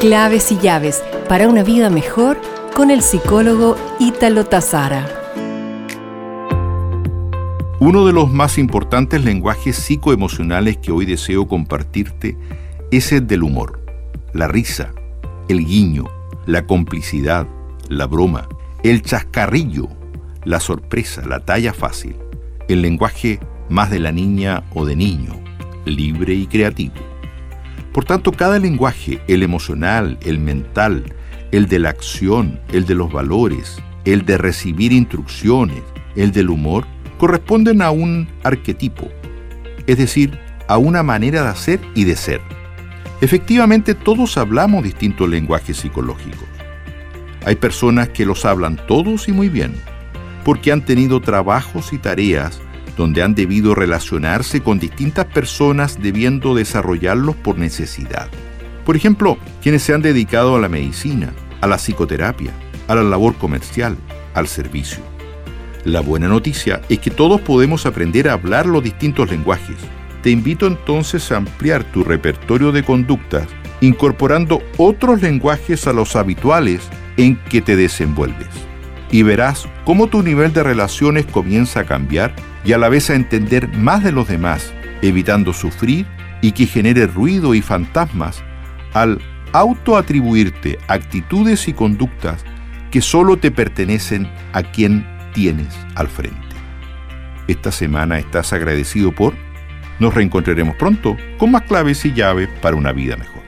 Claves y llaves para una vida mejor con el psicólogo Ítalo Tazara. Uno de los más importantes lenguajes psicoemocionales que hoy deseo compartirte es el del humor, la risa, el guiño, la complicidad, la broma, el chascarrillo, la sorpresa, la talla fácil, el lenguaje más de la niña o de niño, libre y creativo. Por tanto, cada lenguaje, el emocional, el mental, el de la acción, el de los valores, el de recibir instrucciones, el del humor, corresponden a un arquetipo, es decir, a una manera de hacer y de ser. Efectivamente, todos hablamos distintos lenguajes psicológicos. Hay personas que los hablan todos y muy bien, porque han tenido trabajos y tareas donde han debido relacionarse con distintas personas debiendo desarrollarlos por necesidad. Por ejemplo, quienes se han dedicado a la medicina, a la psicoterapia, a la labor comercial, al servicio. La buena noticia es que todos podemos aprender a hablar los distintos lenguajes. Te invito entonces a ampliar tu repertorio de conductas incorporando otros lenguajes a los habituales en que te desenvuelves. Y verás cómo tu nivel de relaciones comienza a cambiar y a la vez a entender más de los demás, evitando sufrir y que genere ruido y fantasmas al autoatribuirte actitudes y conductas que solo te pertenecen a quien tienes al frente. Esta semana estás agradecido por... Nos reencontraremos pronto con más claves y llaves para una vida mejor.